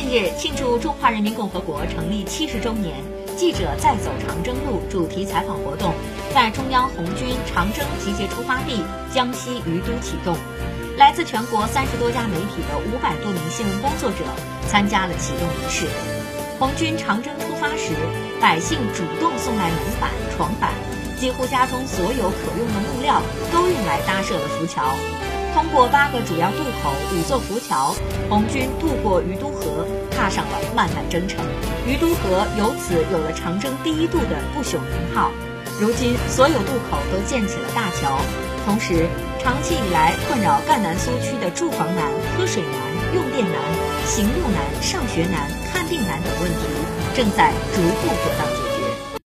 近日，庆祝中华人民共和国成立七十周年，记者再走长征路主题采访活动在中央红军长征集结出发地江西于都启动。来自全国三十多家媒体的五百多名新闻工作者参加了启动仪式。红军长征出发时，百姓主动送来门板、床板，几乎家中所有可用的木料都用来搭设了浮桥。通过八个主要渡口、五座浮桥，红军渡过于都河，踏上了漫漫征程。于都河由此有了长征第一渡的不朽名号。如今，所有渡口都建起了大桥，同时，长期以来困扰赣南苏区的住房难、喝水难、用电难、行路难、上学难、看病难等问题，正在逐步得到解决。